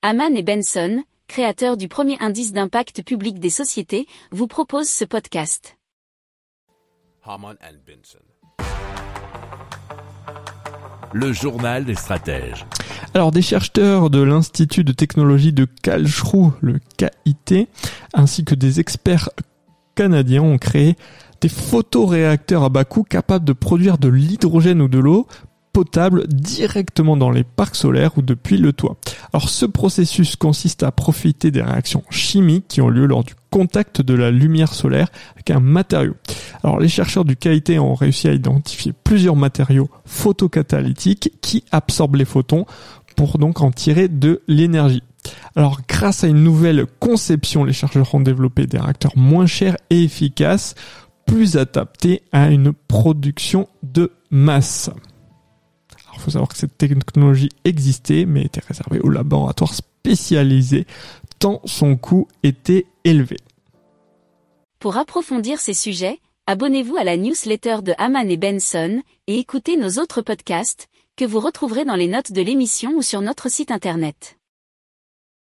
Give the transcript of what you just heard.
Haman et Benson, créateurs du premier indice d'impact public des sociétés, vous proposent ce podcast. Haman and Benson. Le journal des stratèges. Alors des chercheurs de l'Institut de technologie de Karlsruhe, le KIT, ainsi que des experts canadiens ont créé des photoréacteurs à bas coût capables de produire de l'hydrogène ou de l'eau potable directement dans les parcs solaires ou depuis le toit. Alors ce processus consiste à profiter des réactions chimiques qui ont lieu lors du contact de la lumière solaire avec un matériau. Alors les chercheurs du KIT ont réussi à identifier plusieurs matériaux photocatalytiques qui absorbent les photons pour donc en tirer de l'énergie. Alors grâce à une nouvelle conception, les chercheurs ont développé des réacteurs moins chers et efficaces, plus adaptés à une production de masse. Faut savoir que cette technologie existait, mais était réservée aux laboratoires spécialisés, tant son coût était élevé. Pour approfondir ces sujets, abonnez-vous à la newsletter de Haman et Benson et écoutez nos autres podcasts que vous retrouverez dans les notes de l'émission ou sur notre site internet.